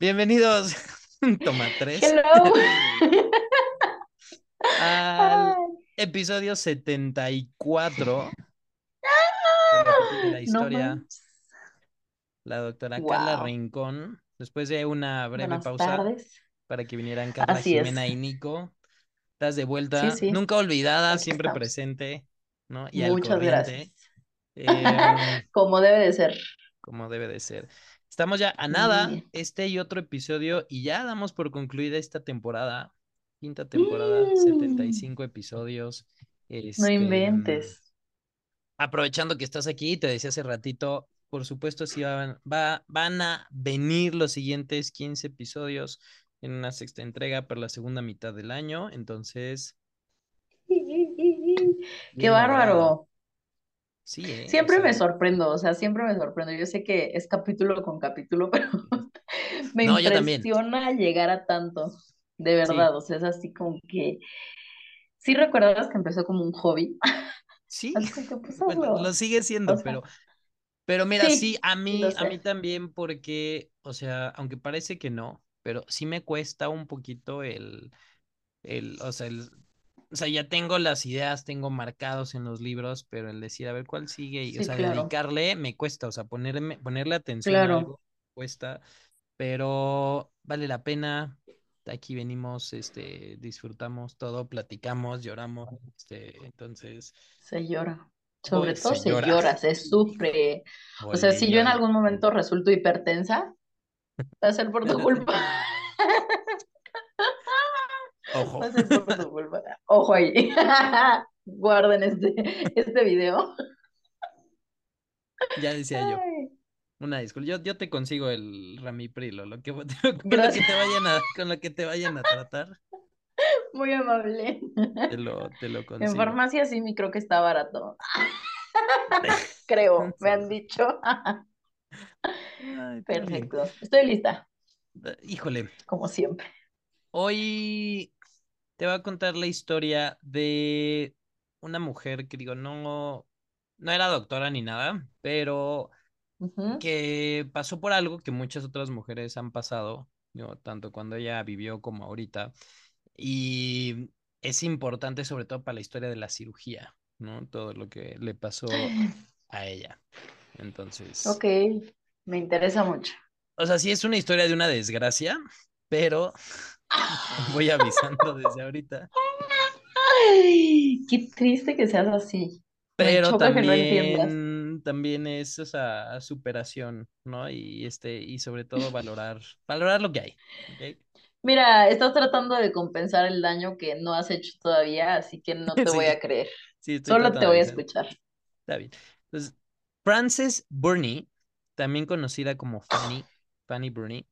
Bienvenidos, toma tres, Hello. al episodio 74 de la no historia. La doctora Carla. Rincón, después de una breve Buenas pausa tardes. para que vinieran Carla, Así es. Jimena y Nico. Estás de vuelta, Sí, sí. nunca olvidada, Aquí siempre estamos. presente, ¿no? Y al Muchas corriente, gracias. em, Como debe de ser. como debe de ser. Estamos ya a nada, este y otro episodio, y ya damos por concluida esta temporada, quinta temporada, Mm. 75 episodios. No Este, inventes. aprovechando que estás aquí, te decía hace ratito, por supuesto, sí van, va, van a venir los siguientes 15 episodios en una sexta entrega para la segunda mitad del año, entonces, Qué bárbaro. Sí, ¿eh? O Siempre me sorprendo, o sea, siempre me sorprendo. Yo sé que es capítulo con capítulo, pero me no, impresiona llegar a tanto. De Sí, verdad, o sea, es así como que... Sí recuerdas que empezó como un hobby. sí, que pues bueno, lo sigue O siendo, sea, pero Pero mira, sí, sí, a mí, a mí también porque, o sea, aunque parece que no, pero sí me cuesta un poquito el, el, o sea, el, o sea, ya tengo las ideas, tengo marcados en los libros, pero el decir, a ver cuál sigue, y, o Sí, sea, claro, dedicarle me cuesta, o sea, ponerme, ponerle atención a claro. algo cuesta, pero vale la pena. Aquí venimos, este, disfrutamos todo, platicamos, lloramos, este, entonces, Se llora. Sobre voy, todo se se llora, llora, se sufre. O sea, si yo en algún momento resulto hipertensa, va a ser por tu culpa. Ojo. Va a ser por tu culpa. Ojo ahí. Guarden este, este video. Ya decía yo, una disculpa. Yo, yo te consigo el Ramipril o lo que, con lo que te vayan a, con lo que te vayan a tratar, Muy amable. te lo, te lo En consigo. farmacia sí me creo que está barato. Creo, me han dicho. Ay, muy bien. Perfecto. Estoy lista, Híjole, como siempre. hoy te voy a contar la historia de una mujer que digo, no, no era doctora ni nada, pero Ujú. que pasó por algo que muchas otras mujeres han pasado, tanto cuando ella vivió como ahorita. Y es importante sobre todo para la historia de la cirugía, ¿no? Todo lo que le pasó a ella. Entonces, Ok, me interesa mucho. o sea, sí es una historia de una desgracia, pero voy avisando desde ahorita. Ay, qué triste que seas así. Pero no también, es esa superación, ¿no? Y este, y sobre todo valorar, valorar lo que hay. Mira, estás tratando de compensar el daño que no has hecho todavía, así que no te voy a creer. sí, Solo te voy a escuchar. Está bien. Entonces, Frances Burney, también conocida como Fanny, Fanny Burney,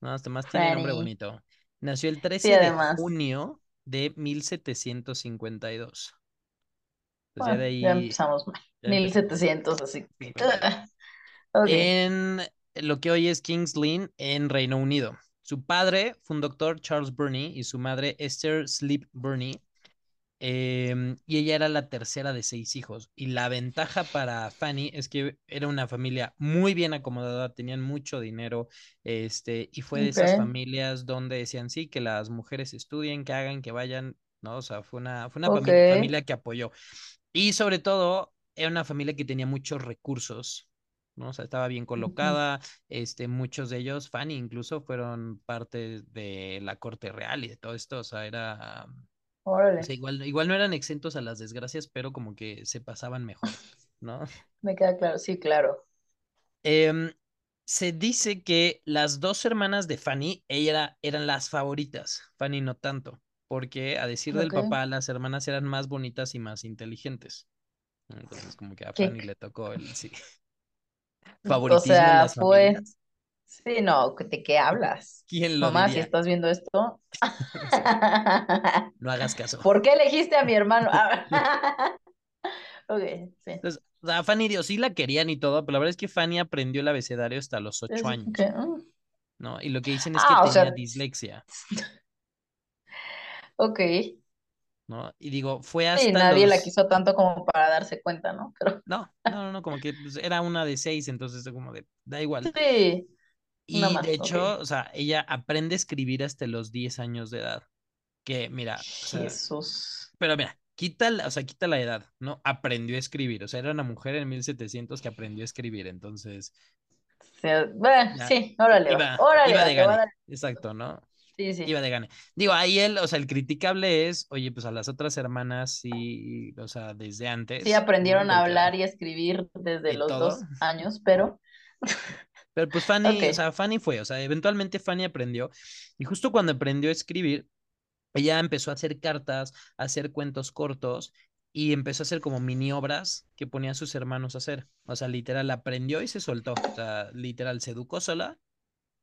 no, hasta más tiene nombre bonito. Nació el Sí, 13 de junio de 1752. Pues ya Bueno, de ya ahí, empezamos mal. ya empezamos. 1700, así que. 52. ugh. Ok. En lo que hoy es Kings Lynn, en Reino Unido. Su padre fue un doctor, Charles Burney, y su madre, Esther Sleep Burney. Em, y ella era la tercera de seis hijos. Y la ventaja para Fanny es que era una familia muy bien acomodada, tenían mucho dinero, este, y fue de esas familias donde decían sí, que las mujeres estudien, que hagan, que vayan, ¿no? O sea, fue una, fue una familia que apoyó. Y sobre todo, era una familia que tenía muchos recursos, ¿no? O sea, estaba bien colocada, este, muchos de ellos, Fanny incluso, fueron parte de la corte real y de todo esto, o sea, era... O sea, igual, igual no eran exentos a las desgracias, pero como que se pasaban mejor, ¿no? me queda claro. Sí, claro. Em, se dice que las dos hermanas de Fanny, ella era- eran las favoritas, Fanny no tanto, porque a decir del papá, las hermanas eran más bonitas y más inteligentes. Entonces, como que a ¿Qué? Fanny le tocó el sí, O favoritismo en sea, las fue. familias. Sí, no, ¿de qué hablas? ¿Quién lo Mamá, si estás viendo esto. Sí, no hagas caso. ¿Por qué elegiste a mi hermano? Ok, sí. Entonces, o sea, a Fanny, Dios, sí la querían y todo, pero la verdad es que Fanny aprendió el abecedario hasta los ocho años, que, mm. ¿no? Y lo que dicen es que Ah, tenía sea, dislexia, ok. ¿no? Y digo, fue Sí, hasta nadie la quiso tanto como para darse cuenta, ¿no? Pero No, no, no, no, como que pues, era una de seis, entonces como de, da igual. sí, Y de más, ok. hecho, o sea, ella aprende a escribir hasta los 10 años de edad. Que mira, o sea, Jesús. pero mira, quita, la- o sea, quita la edad, ¿no? Aprendió a escribir, o sea, era una mujer en 1700 que aprendió a escribir, entonces bueno, ya sí, órale iba, Órale iba de gane, dar. exacto, ¿no? Sí, sí. Iba de gane. Digo, ahí él, o sea, el criticable es, oye, pues a las otras hermanas sí, o sea, desde Sí, antes, ¿no? aprendieron a hablar y a escribir desde los todo. dos años, pero Pero pues Fanny, o sea, Fanny fue, o sea, eventualmente Fanny aprendió y justo cuando aprendió a escribir, ella empezó a hacer cartas, a hacer cuentos cortos y empezó a hacer como mini obras que ponía a sus hermanos a hacer. O sea, literal, aprendió y se soltó. O sea, literal, se educó sola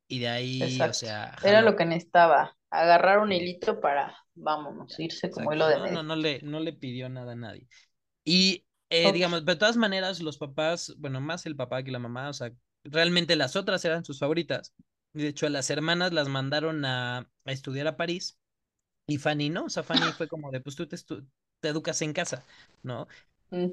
y de ahí, o sea, Era lo que necesitaba, agarrar un hilito para, vámonos, irse como hilo de No, no, medio. no le, no le pidió nada a nadie. Y, eh, digamos, de todas maneras, los papás, bueno, más el papá que la mamá, o sea, realmente las otras eran sus favoritas. De hecho, a las hermanas las mandaron a, a estudiar a París y Fanny no, o sea, Fanny fue como de, pues tú te, te educas en casa, ¿no?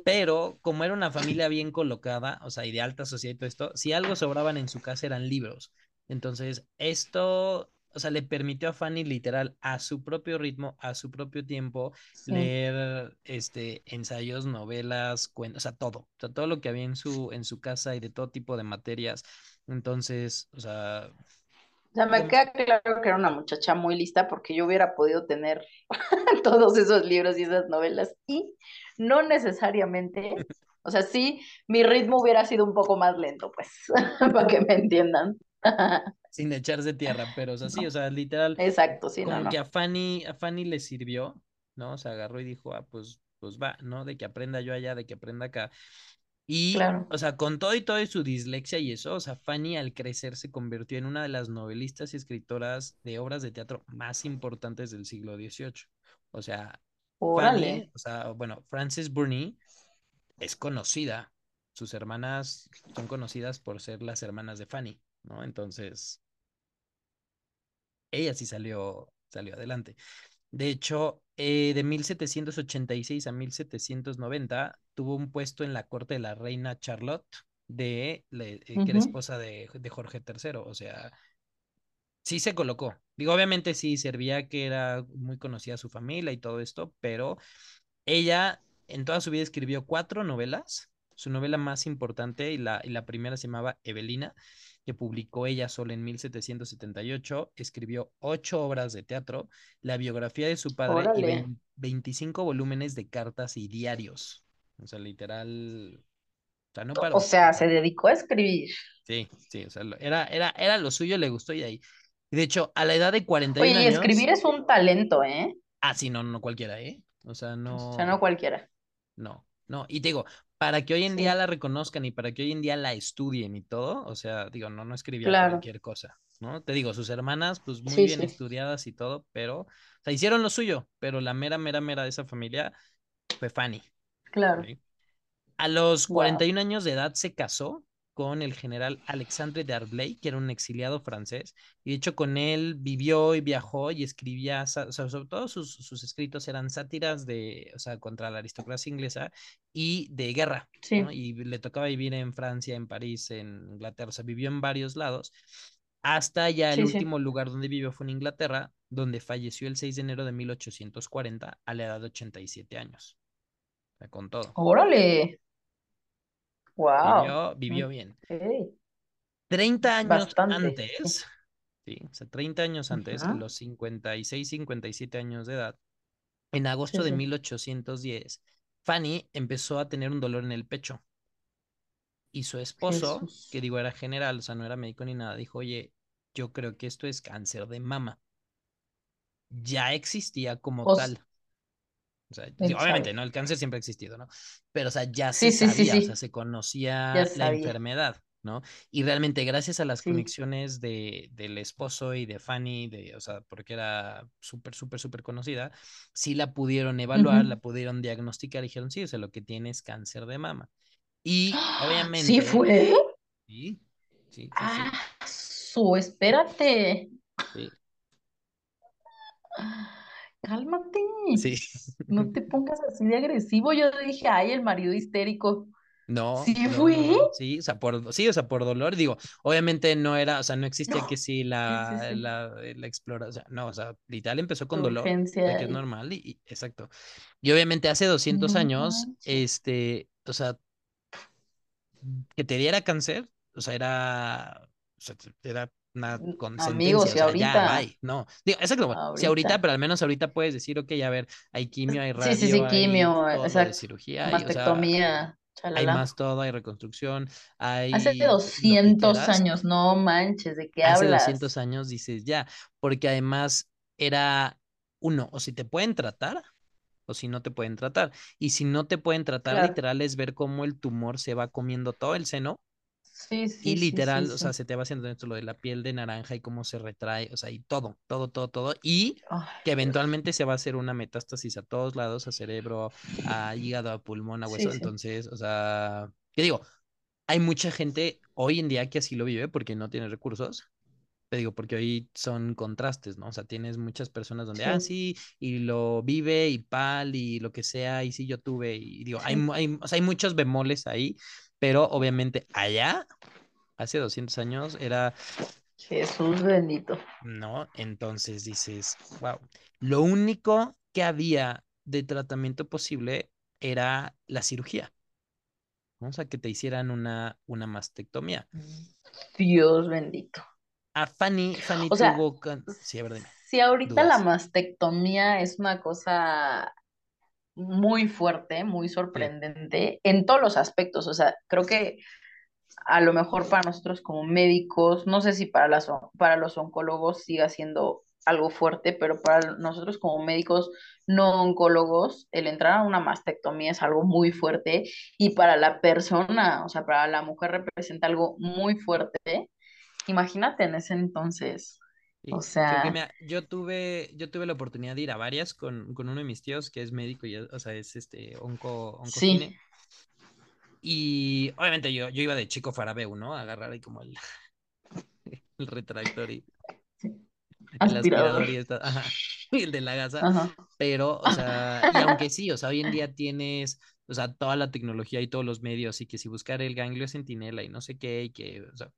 Pero como era una familia bien colocada, o sea, y de alta sociedad y todo esto, si algo sobraban en su casa eran libros. Entonces, esto, o sea, le permitió a Fanny literal a su propio ritmo, a su propio tiempo, sí. leer este ensayos, novelas, cuentos, o sea, todo, o sea, todo lo que había en su en su casa y de todo tipo de materias. Entonces, o sea, O sea, me queda claro que era una muchacha muy lista porque yo hubiera podido tener todos esos libros y esas novelas y no necesariamente, o sea, sí, mi ritmo hubiera sido un poco más lento, pues, para que me entiendan. sin echarse tierra, pero o sea, sí, o sea, literal exacto, sí, no, como que no. a Fanny, a Fanny le sirvió, ¿no? Se agarró y dijo, ah, pues, pues va, ¿no? De que aprenda yo allá, de que aprenda acá. Y, Claro. o sea, con todo y todo y su dislexia y eso, o sea, Fanny al crecer se convirtió en una de las novelistas y escritoras de obras de teatro más importantes del siglo XVIII. O sea, Fanny, o sea, bueno, Frances Burney es conocida. Sus hermanas son conocidas por ser las hermanas de Fanny, ¿no? Entonces, ella sí salió, salió adelante. De hecho, eh, de 1786 a 1790 tuvo un puesto en la corte de la reina Charlotte, de, le- eh, que era esposa de, de Jorge III. O sea, sí se colocó. Digo, obviamente sí servía que era muy conocida su familia y todo esto, pero ella en toda su vida escribió cuatro novelas. Su novela más importante y la, y la primera se llamaba Evelina, que publicó ella sola en 1778. Escribió ocho obras de teatro, la biografía de su padre y Órale. 20 25 volúmenes de cartas y diarios. O sea, literal, o sea, no paró. O sea, se dedicó a escribir. sí, sí, o sea, era, era, era lo suyo, le gustó y de ahí. Y de hecho, a la edad de 41 Oye, y años, escribir es un talento, ¿eh? ah, sí, no, no cualquiera, ¿eh? O sea, O sea, no no. cualquiera. No, no. Y te digo, para que hoy en día la reconozcan y para que hoy en día la estudien y todo, o sea, digo, no, no escribía claro. cualquier cosa, ¿no? Te digo, sus hermanas, pues muy Sí, bien sí, estudiadas y todo, pero, o sea, hicieron lo suyo, pero la mera, mera, mera de esa familia fue Fanny. claro. A los Wow. 41 años de edad se casó con el general Alexandre d'Arblay, que era un exiliado francés, y de hecho con él vivió y viajó y escribía, o sea, sobre todo sus, sus escritos eran sátiras de, o sea, contra la aristocracia inglesa y de guerra, ¿no? Sí, Y le tocaba vivir en Francia, en París, en Inglaterra, o sea, vivió en varios lados, hasta ya el sí, sí. último lugar donde vivió fue en Inglaterra, donde falleció el 6 de enero de 1840 a la edad de 87 años, o sea, con todo. Órale. Wow. Vivió, vivió bien. Ok. 30 años Bastante, antes, ¿sí? O sea, 30 años antes, a Ujú, los 56, 57 años de edad, en agosto Sí, de sí. 1810, Fanny empezó a tener un dolor en el pecho y su esposo, que digo era general, o sea, no era médico ni nada, dijo, oye, yo creo que esto es cáncer de mama. Ya existía como tal, o sea, sí, él obviamente. ¿no? El cáncer siempre ha existido, ¿no? Pero, o sea, ya se Sí, sí, sí, sabía, o sea, se conocía la enfermedad, ¿no? Y realmente gracias a las conexiones de, del esposo y de Fanny, de, o sea, porque era súper, súper, súper conocida, sí la pudieron evaluar, la pudieron diagnosticar y dijeron, sí, o sea, lo que tiene es cáncer de mama. Y ¡Ah! ¿Sí obviamente, fue? sí, sí, sí, Ah, sí, su, espérate. sí, Cálmate. sí. No te pongas así de agresivo. Yo dije, ay, el marido histérico. No, ¿Sí no, fue? no, no, sí, o sea, por, sí, o sea, por dolor, digo, obviamente no era, o sea, no existía que sí Sí, sí, la, sí. la, la exploración, o sea, no, o sea, literal empezó con dolor, o sea, Urgencia. que es normal, y, y- exacto. Y obviamente hace 200 No años, este, o sea, que te diera cáncer, o sea, era, o sea, era una sentencia, Amigos, o y sea, ya, ahorita, no, digo, exacto, si ahorita, pero al menos ahorita puedes decir, ok, a ver, hay quimio, hay Sí, sí, radio, sí, hay quimio, exacto. cirugía, y, o sea, Mastectomía, hay más todo, hay reconstrucción, Hace hay que 200 quieras. años, no manches, ¿de qué Hace 200 hablas? años dices ya, porque además era uno, o si te pueden tratar, o si no te pueden tratar. Y si no te pueden tratar, Claro. literal es ver cómo el tumor se va comiendo todo el seno Sí, y sí, literal, o sea, se te va haciendo esto lo de la piel de naranja y cómo se retrae, o sea, y todo, todo, todo, todo. Y que Dios. eventualmente se va a hacer una metástasis a todos lados, a cerebro, a hígado, a pulmón, a hueso. Entonces, o sea, ¿qué digo? Hay mucha gente hoy en día que así lo vive porque no tiene recursos. Te digo, porque hoy son contrastes, ¿no? O sea, tienes muchas personas donde, ah, Sí, sí, y lo vive y pal y lo que sea, y sí, yo tuve, y digo, hay, sí. hay, o sea, hay muchos bemoles ahí, pero obviamente allá, hace 200 años, era, Jesús bendito. ¿no? Entonces dices, wow. Lo único que había de tratamiento posible era la cirugía, ¿no? O sea, que te hicieran una, una mastectomía. Dios bendito. A Fanny, Fanny O sea, tuvo, can- sí, a ver, dime, si ahorita la mastectomía es una cosa muy fuerte, muy Sí, sorprendente en todos los aspectos, o sea, creo que a lo mejor para nosotros como médicos, no sé si para, las, para los oncólogos siga siendo algo fuerte, pero para nosotros como médicos no oncólogos, el entrar a una mastectomía es algo muy fuerte y para la persona, o sea, para la mujer representa algo muy fuerte. Imagínate en ese entonces, o Sí, sí, sea, yo tuve, yo tuve la oportunidad de ir a varias con, con uno de mis tíos que es médico y, o sea, es este onco, sí, oncogine. Y obviamente yo, yo iba de chico farabeu, ¿no? A agarrar ahí como el, el retractor y sí, el aspirador y esta, ajá, y el de la gasa. Ajá. Pero, o sea, y aunque sí, o sea, hoy en día tienes, o sea, toda la tecnología y todos los medios, y que si buscar el ganglio centinela y no sé qué, y que, o sea,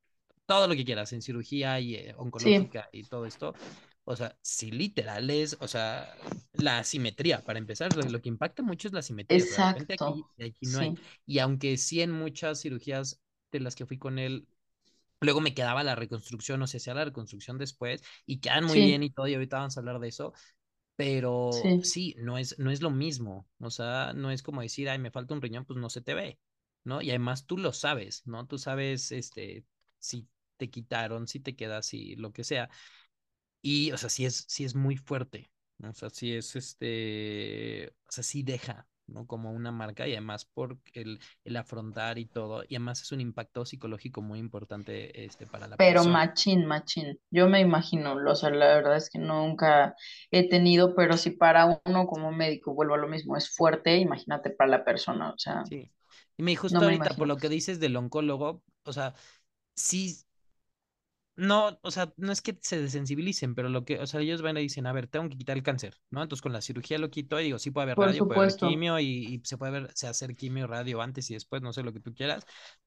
todo lo que quieras en cirugía y eh, Sí, oncológica y todo esto, o sea, sí literal es, o sea, la simetría, para empezar, lo, lo que impacta mucho es la simetría, o sea, de repente aquí, exacto, aquí no hay. sí, Y aunque sí en muchas cirugías de las que fui con él, luego me quedaba la reconstrucción, o sea, hacía la reconstrucción después y quedan muy bien sí, y todo, y ahorita vamos a hablar de eso, pero sí, sí, no es, no es lo mismo. O sea, no es como decir, ay, me falta un riñón, pues no se te ve, ¿no? Y además tú lo sabes, ¿no? Tú sabes, este, si te quitaron, si te quedas, si lo que sea. Y, o sea, sí es, sí es muy fuerte, ¿no? O sea, sí es, este, o sea, sí deja, ¿no? Como una marca y además por el, el afrontar y todo. Y además es un impacto psicológico muy importante, este, para la pero persona. machín, machín. Yo me imagino, o sea, la verdad es que nunca he tenido, pero si para uno como médico, vuelvo a lo mismo, es fuerte, imagínate para la persona, o sea, Sí. Y me no justo me ahorita, por imagino. lo que dices del oncólogo, o sea, sí No, o sea, no es que se desensibilicen, pero lo que, o sea, ellos van y dicen, a ver, tengo que quitar el cáncer, ¿no? Entonces con la cirugía lo quito y digo, sí puede haber Por radio, puede haber quimio y, y se puede ver, se hacer quimio radio antes y después, no sé lo que tú quieras,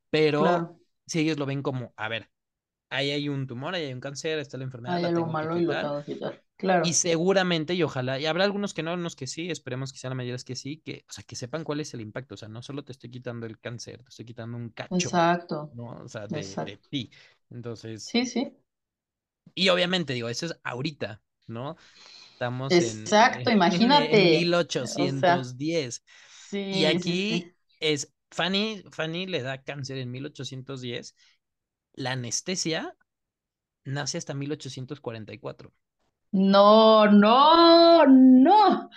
pero claro, si ellos lo ven como, a ver, ahí hay un tumor, ahí hay un cáncer, está la enfermedad, hay algo malo y lo tengo que quitar. y Claro, seguramente y ojalá, y habrá algunos que no, algunos que sí, esperemos que sean la mayoría que sí, que, o sea, que sepan cuál es el impacto, o sea, no solo te estoy quitando el cáncer, te estoy quitando un cacho, exacto, ¿no? O sea, de, de ti. Entonces... Sí, sí, Y obviamente, digo, eso es ahorita, ¿no? Estamos exacto, en, en imagínate, o sea, 1810. Y sí, sí, aquí sí. es, Fanny, Fanny le da cáncer en 1810. La anestesia nace hasta 1844. No, no, no,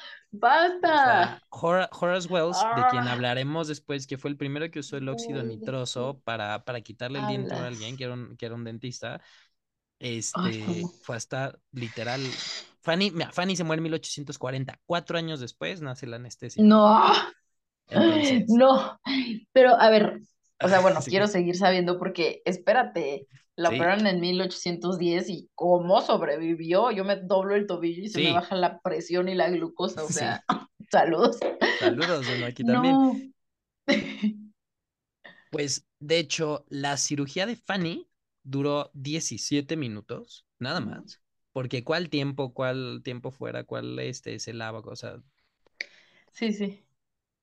O basta. sea, Horace Wells, de quien Ah, hablaremos después, que fue el primero que usó el óxido no, ¿de qué nitroso para, para quitarle el diente a alguien, que era un, que era un dentista, Ay, Este, no. fue hasta literal. Fanny, mira, Fanny se muere en 1840. Cuatro años después nace la anestesia. No, Entonces, no, pero a ver, o sea, bueno, quiero seguir sabiendo porque, espérate, la sí, operaron en 1810 y cómo sobrevivió, yo me doblo el tobillo y se me baja la presión y la glucosa, o sea, saludos. Saludos, bueno, aquí también. No, Pues, de hecho, la cirugía de Fanny duró 17 minutos, nada más. Porque cuál tiempo, cuál tiempo fuera, cuál este se lava, o sea. Sí, sí.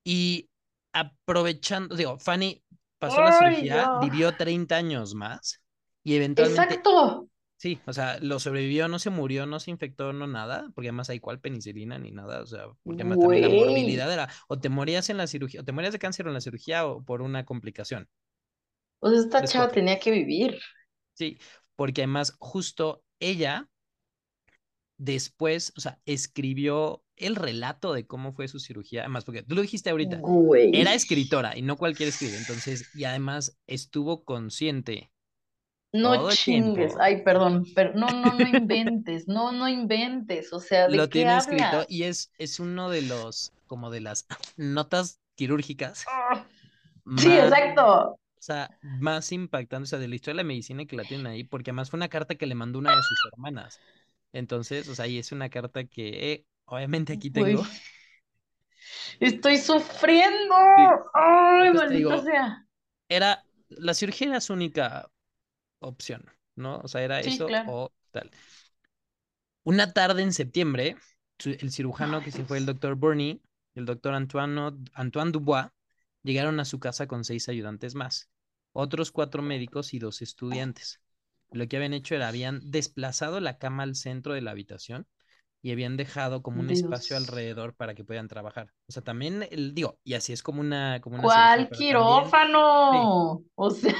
Y aprovechando, digo, Fanny pasó la cirugía, vivió 30 años más y eventualmente. Exacto. Sí, o sea, lo sobrevivió, no se murió, no se infectó, no nada, porque además hay cual penicilina ni nada, o sea, porque además también la morbilidad era, o te morías en la cirugía, o te morías de cáncer en la cirugía o por una complicación. O sea, esta chava tenía que vivir. Sí, porque además justo ella después, o sea, escribió el relato de cómo fue su cirugía, además porque tú lo dijiste ahorita, era escritora y no cualquier escribe, entonces, y además estuvo consciente no chingues, ay, perdón, pero no, no, no inventes, no, no inventes, o sea, ¿de Lo tiene escrito y es, es uno de los, como de las notas quirúrgicas. Ah, sí, exacto. O sea, más impactante, o sea, de la historia de la medicina que la tienen ahí, porque además fue una carta que le mandó una de sus hermanas. Entonces, o sea, y es una carta que, eh, obviamente aquí tengo. Estoy sufriendo. Ay, maldita sea. Era, la cirugía era su única opción, ¿no? O sea, era eso o tal. Una tarde en septiembre, el cirujano que se fue el doctor Burney, el doctor Antoine, Antoine Dubois, llegaron a su casa con seis ayudantes más, otros cuatro médicos y dos estudiantes. Lo que habían hecho era, habían desplazado la cama al centro de la habitación y habían dejado como un espacio alrededor para que puedan trabajar. O sea, también, el, digo, y así es como una... Como una ¿Cuál quirófano? O sea...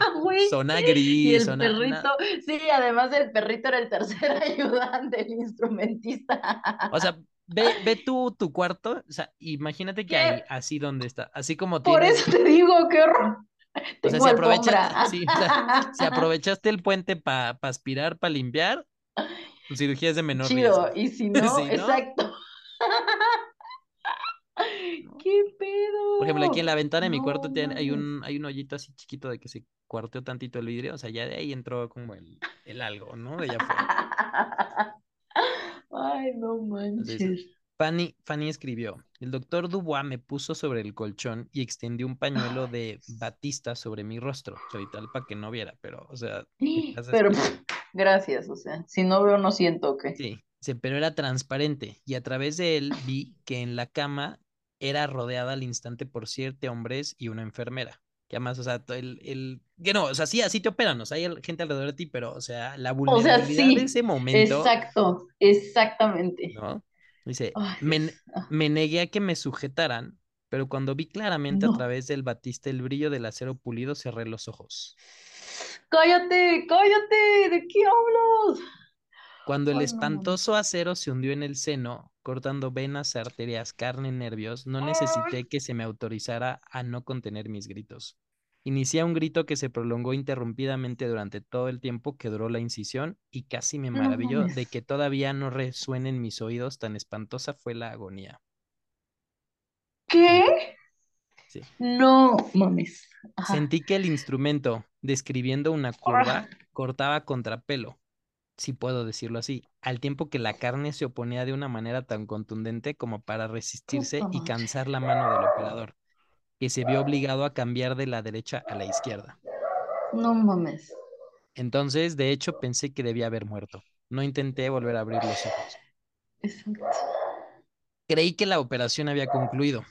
Zona gris. Y el perrito, sí, además el perrito era el tercer ayudante, el instrumentista. O sea, ve, ve tú tu cuarto, o sea, imagínate que ahí, así donde está, así como tienes... Por eso te digo, qué horror. O sea, si, aprovechaste, sí, o sea, si aprovechaste el puente para aspirar, para limpiar, cirugía es de menor Chido, y si no, exacto. ¿Qué pedo? Por ejemplo, aquí en la ventana de mi cuarto hay, un, hay un hoyito así chiquito de que se cuarteó tantito el vidrio, o sea, ya de ahí entró como el, el algo, ¿no? De allá afuera. Ay, no manches. Fanny, Fanny escribió, el doctor Dubois me puso sobre el colchón y extendió un pañuelo de batista sobre mi rostro, tal para que no viera, pero, o sea... Pero, gracias, o sea, si no veo no siento que... Sí, pero era transparente y a través de él vi que en la cama era rodeada al instante por siete hombres y una enfermera. Que además, o sea, el, el, que no, o sea, sí, así te operan, o sea, hay gente alrededor de ti, pero, o sea, la vulnerabilidad de ese momento. Exacto, exactamente. ¿no? Dice, me, me, negué a que me sujetaran, pero cuando vi claramente a través del batista el brillo del acero pulido, cerré los ojos. Cállate, cállate, ¿de qué hablas? Cuando el espantoso acero se hundió en el seno, cortando venas, arterias, carne, nervios, no necesité que se me autorizara a no contener mis gritos. Inicié un grito que se prolongó interrumpidamente durante todo el tiempo que duró la incisión y casi me maravilló de que todavía no resuenen mis oídos, tan espantosa fue la agonía. ¿Qué? Sí. No mames. Sentí que el instrumento, describiendo una curva, cortaba contrapelo, si puedo decirlo así, al tiempo que la carne se oponía de una manera tan contundente como para resistirse y cansar la mano del operador, que se vio obligado a cambiar de la derecha a la izquierda. No mames. Entonces, de hecho, pensé que debía haber muerto. No intenté volver a abrir los ojos. Exacto. Creí que la operación había concluido,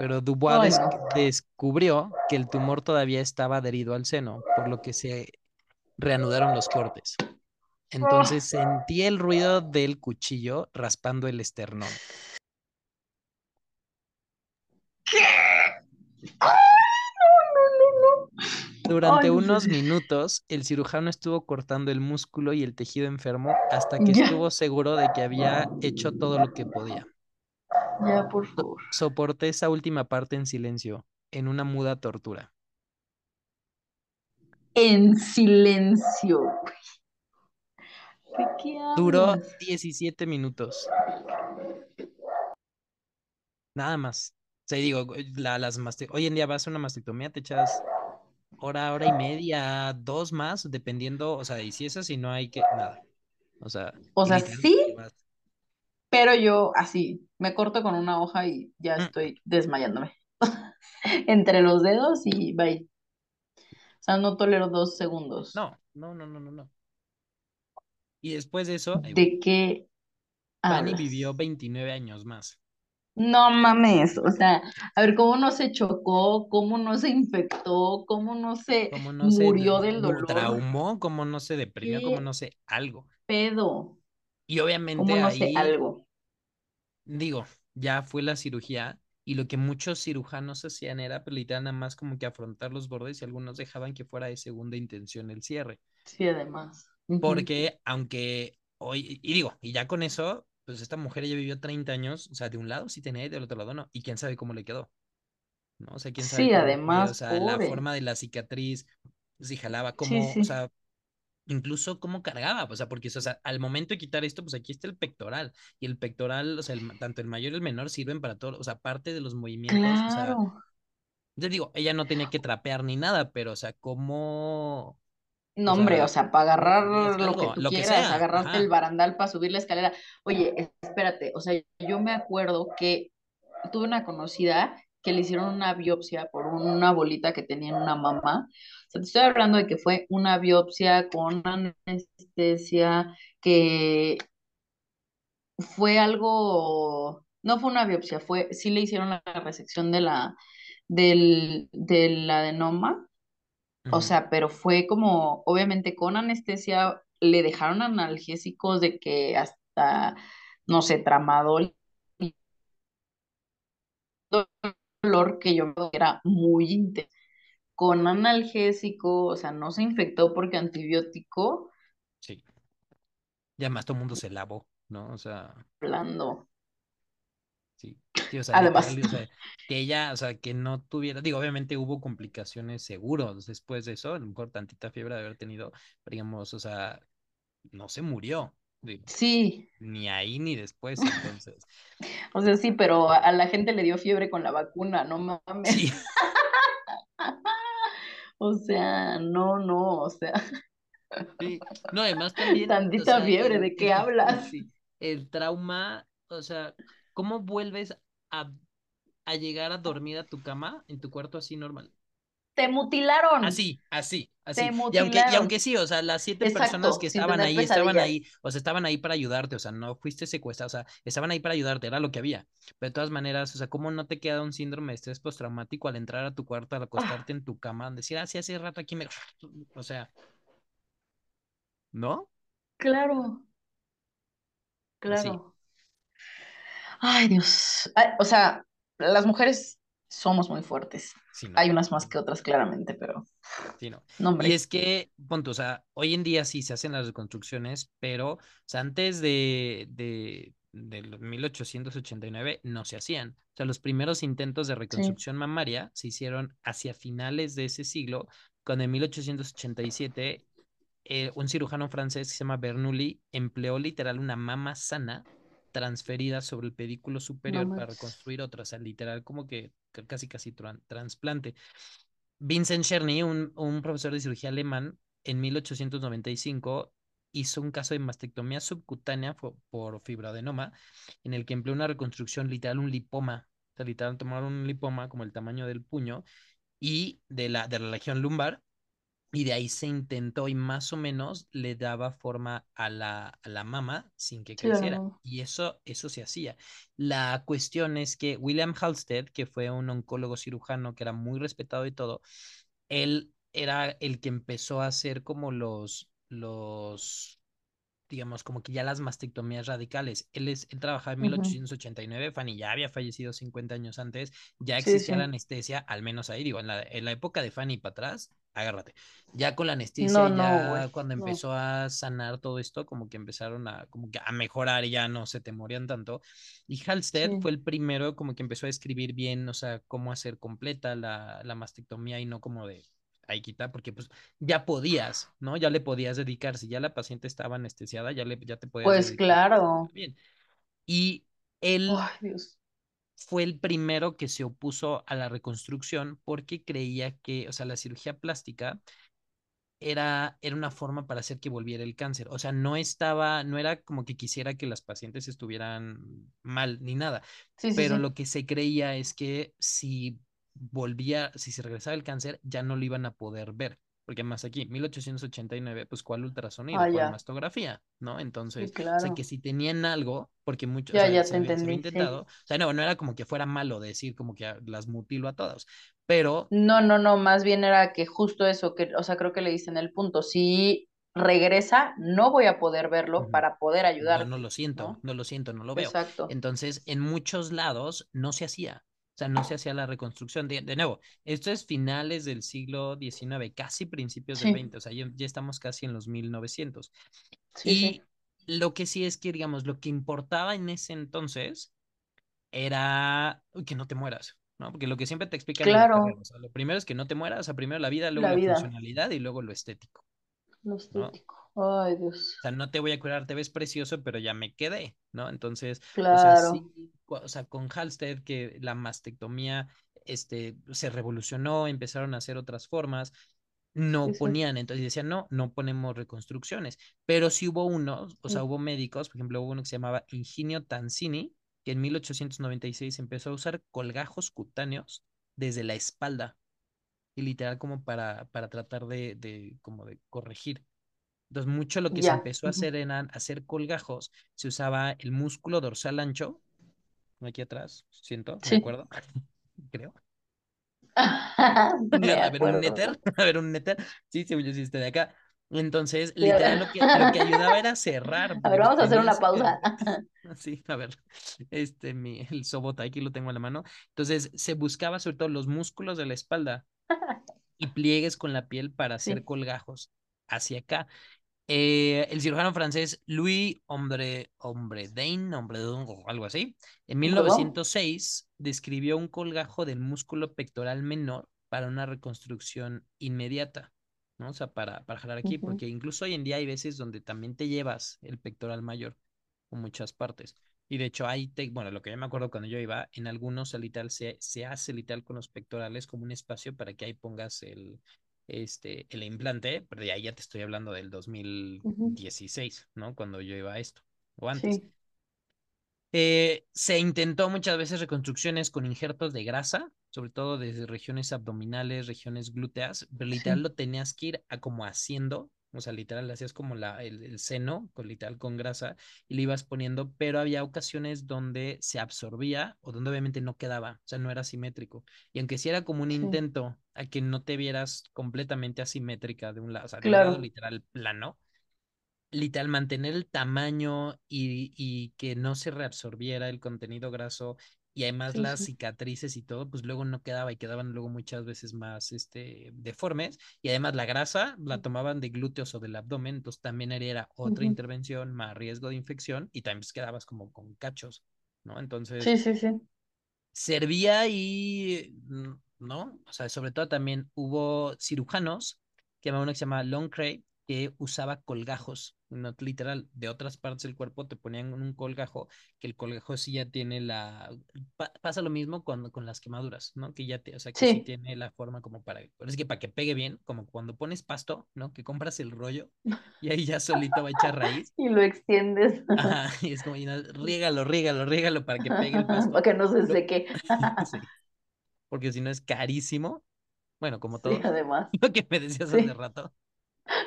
pero Dubois descubrió que el tumor todavía estaba adherido al seno, por lo que se reanudaron los cortes. Entonces sentí el ruido del cuchillo raspando el esternón. ¿Qué? ¡Ay, no, no, no, Durante unos minutos, el cirujano estuvo cortando el músculo y el tejido enfermo hasta que estuvo seguro de que había hecho todo lo que podía. Ya, por favor. Soporté esa última parte en silencio, en una muda tortura. En silencio. Duró 17 minutos. Nada más. O sea, digo, la, las hoy en día vas a una mastectomía, te echas hora, hora y media, dos más, dependiendo, o sea, y si es así, no hay que, nada. O sea, o sea, sí, pero yo así, me corto con una hoja y ya mm. estoy desmayándome. entre los dedos y bye. O sea, no tolero dos segundos. No, no, no, no, no, no. Y después de eso. ¿De qué hablas? vivió 29 años más. No mames, o sea, a ver, ¿cómo no se chocó? ¿Cómo no se infectó? ¿Cómo no se ¿Cómo no se murió del du- dolor? traumó? ¿Cómo no se deprimió? ¿Cómo ¿Qué no sé algo? pedo? Y ¿Cómo obviamente no sé ahí, algo? digo, ya fue la cirugía y lo que muchos cirujanos hacían era pues, literal nada más como que afrontar los bordes y algunos dejaban que fuera de segunda intención el cierre. Sí, además. Porque aunque hoy, y digo, y ya con eso, pues esta mujer ya vivió 30 años, o sea, de un lado sí tenía y del otro lado no, y quién sabe cómo le quedó, ¿no? O sea, quién sabe Sí, cómo fue, o además, sea, la forma de la cicatriz, si jalaba, Sí, cómo, o sea, incluso cómo cargaba, o sea, porque o sea, al momento de quitar esto, pues aquí está el pectoral, y el pectoral, o sea, el- tanto el mayor y el menor sirven para todo, o sea, parte de los movimientos, o sea, Claro. yo digo, ella no tenía que trapear ni nada, pero, o sea, cómo, No, o hombre, o sea, para agarrar lo que tú lo que quieras, sea, agarrarte el barandal para subir la escalera. Oye, espérate, o sea, yo me acuerdo que tuve una conocida que le hicieron una biopsia por una bolita que tenía en una mamá. O sea, te estoy hablando de que fue una biopsia con anestesia, que fue algo, no fue una biopsia, fue, sí le hicieron la resección de la, del, del adenoma o sea, pero fue como, obviamente con anestesia, le dejaron analgésicos de que hasta, no sé, tramadol, dolor que yo era muy intenso. Con analgésico, o sea, no se infectó porque antibiótico, sí. Y además todo el mundo se lavó, ¿no? O sea, hablando. sí. Sí, o sea, Además, literal, o sea, que ella, o sea, que no tuviera, digo, obviamente hubo complicaciones seguros después de eso, a lo mejor tantita fiebre de haber tenido, pero digamos, o sea, no se murió, digo, sí, ni ahí ni después, entonces, o sea, sí, pero a, la gente le dio fiebre con la vacuna, no mames. sí, O sea, no, no, o sea, sí. No, además también, o tantita sea, fiebre, ¿de qué hablas? sí, el trauma, o sea, ¿cómo vuelves a, a llegar a dormir a tu cama en tu cuarto así normal? Te mutilaron, Así, así, así. Y aunque, y aunque sí, o sea, las siete personas que estaban ahí, estaban ahí, o sea, estaban ahí para ayudarte, o sea, no fuiste secuestrado, o sea, estaban ahí para ayudarte, era lo que había. Pero de todas maneras, o sea, ¿cómo no te queda un síndrome de estrés postraumático al entrar a tu cuarto, al Ah, acostarte en tu cama, decir, ah, sí, hace rato aquí me... O sea, ¿no? claro, Así, claro. Ay, Dios. Ay, o sea, las mujeres somos muy fuertes. sí, no. Hay unas más que otras, claramente, pero Sí, no. no, Y es que, punto, o sea, hoy en día sí se hacen las reconstrucciones, pero, o sea, antes de, de, del 1889 no se hacían. O sea, los primeros intentos de Sí, reconstrucción mamaria se hicieron hacia finales de ese siglo, cuando en 1887 eh, un cirujano francés que se llama Bernoulli empleó literal una mama sana transferida sobre el pedículo no superior para reconstruir otra, o sea, literal como que casi casi trasplante. Vincent Cherny, un, un profesor de cirugía alemán, en 1895 hizo un caso de mastectomía subcutánea por fibroadenoma, en el que empleó una reconstrucción literal, un lipoma. O sea, literal, tomaron un lipoma como el tamaño del puño y de la, de la región lumbar, y de ahí se intentó y más o menos le daba forma a la, a la mama sin que creciera. Claro. Y eso, eso se hacía. La cuestión es que William Halsted, que fue un oncólogo cirujano que era muy respetado y todo, él era el que empezó a hacer como los, los digamos, como que ya las mastectomías radicales. Él, es, él trabajaba en Ujú. 1889, Fanny ya había fallecido 50 años antes, ya Sí, existía la anestesia, al menos ahí, digo, en la, en la época de Fanny para atrás, agárrate. Ya con la anestesia, No, no, ya cuando No. empezó a sanar todo esto, como que empezaron a, como que a mejorar y ya no se te morían tanto. Y Halstead Sí, fue el primero como que empezó a escribir bien, o sea, cómo hacer completa la, la mastectomía y no como de ahí quita, porque pues ya podías, ¿no? Ya le podías dedicar, si ya la paciente estaba anestesiada, ya, le, ya te podías pues dedicar claro. bien. Y él Ay, Dios. Fue el primero que se opuso a la reconstrucción porque creía que, o sea, la cirugía plástica era, era una forma para hacer que volviera el cáncer. O sea, no estaba, no era como que quisiera que las pacientes estuvieran mal ni nada, Sí, sí, pero sí. lo que se creía es que si volvía, si se regresaba el cáncer, ya no lo iban a poder ver. Porque más aquí, 1889, pues ¿cuál ultrasonido? Ah, ¿Cuál ya. mastografía? ¿No? Sí, Entonces, o sea, que si tenían algo, porque muchos, o Ya, sea, ya se te había, se había entendí, sí. intentado, o sea, no, no era como que fuera malo decir como que las mutilo a todos, pero No, no, no, más bien era que justo eso, que, o sea, creo que le dicen el punto. Si regresa, no voy a poder verlo para poder yo no ayudarte, lo siento, ¿no? no lo siento, no lo veo. Exacto. Entonces, en muchos lados no se hacía. O sea, no se hacía la reconstrucción. De, de nuevo, esto es finales del siglo XIX, casi principios del XX, o sea, ya, ya estamos casi en los 1900. sí, sí. Y lo que sí es que, digamos, lo que importaba en ese entonces era uy, que no te mueras, ¿no? Porque lo que siempre te explican en la carrera, Claro, o sea, lo primero es que no te mueras, o sea, primero la vida, luego la la vida, funcionalidad y luego lo estético, lo ¿no? Ay, Dios. O sea, no te voy a curar, te ves precioso, pero ya me quedé, ¿no? Entonces, o sea, sí, Claro, o sea, con Halsted, que la mastectomía, este, se revolucionó, empezaron a hacer otras formas, no sí. ponían, entonces decían, no, no ponemos reconstrucciones, pero sí hubo unos, o sea, sí. hubo médicos, por ejemplo, hubo uno que se llamaba Ingenio Tansini, que en 1896 empezó a usar colgajos cutáneos desde la espalda, y literal como para, para tratar de, de, como de corregir. Entonces, mucho lo que se empezó a hacer eran hacer colgajos, se usaba el músculo dorsal ancho, aquí atrás, siento, me Sí. acuerdo, creo. A ver un néter, a ver un néter, sí, según yo sí está de acá. Entonces, Sí, literal, lo que, lo que ayudaba era cerrar, a ver, vamos a hacer una que... pausa. Sí, a ver, este, mi, el sobota, aquí lo tengo en la mano. Entonces, se buscaba sobre todo los músculos de la espalda y pliegues con la piel para hacer Sí, colgajos hacia acá. Eh, el cirujano francés Louis Hombre, Hombredain, Hombredon, o algo así, en ¿Bourdon? 1906 describió un colgajo del músculo pectoral menor para una reconstrucción inmediata, ¿no? O sea, para, para jalar aquí, porque incluso hoy en día hay veces donde también te llevas el pectoral mayor o muchas partes. Y de hecho, hay, te, bueno, lo que yo me acuerdo cuando yo iba, en algunos literal se, se hace literal con los pectorales como un espacio para que ahí pongas el, este, el implante, pero de ahí ya te estoy hablando del ujú, 2016, ¿no? Cuando yo iba a esto, o antes. Sí, Eh, se intentó muchas veces reconstrucciones con injertos de grasa, sobre todo desde regiones abdominales, regiones glúteas, pero literal sí, lo tenías que ir a como haciendo, o sea, literal le hacías como la, el, el seno, con literal con grasa, y le ibas poniendo, pero había ocasiones donde se absorbía o donde obviamente no quedaba, o sea, no era simétrico. Y aunque sí era como un sí, intento a que no te vieras completamente asimétrica de un lado, o sea, de un lado literal plano, literal mantener el tamaño y, y que no se reabsorbiera el contenido graso y además Sí, las sí. cicatrices y todo, pues luego no quedaba y quedaban luego muchas veces más este, deformes y además la grasa la tomaban de glúteos o del abdomen, entonces también era otra intervención, más riesgo de infección y también pues quedabas como con cachos, ¿no? Entonces Sí, sí, sí. servía y, mm, ¿no? O sea, sobre todo también hubo cirujanos, que había uno que se llama Long Cray, que usaba colgajos, no literal, de otras partes del cuerpo te ponían un colgajo, que el colgajo sí ya tiene la... pa- pasa lo mismo cuando, con las quemaduras, ¿no? Que ya te, o sea, que sí Sí. tiene la forma como para... Pero es que para que pegue bien, como cuando pones pasto, ¿no? Que compras el rollo y ahí ya solito va a echar raíz. Y lo extiendes Ajá, y es como, y no, riégalo, riégalo, riégalo para que pegue el para pasto. que no se seque. Sí porque si no es carísimo. Bueno, como Sí, todo además. lo que me decías hace rato.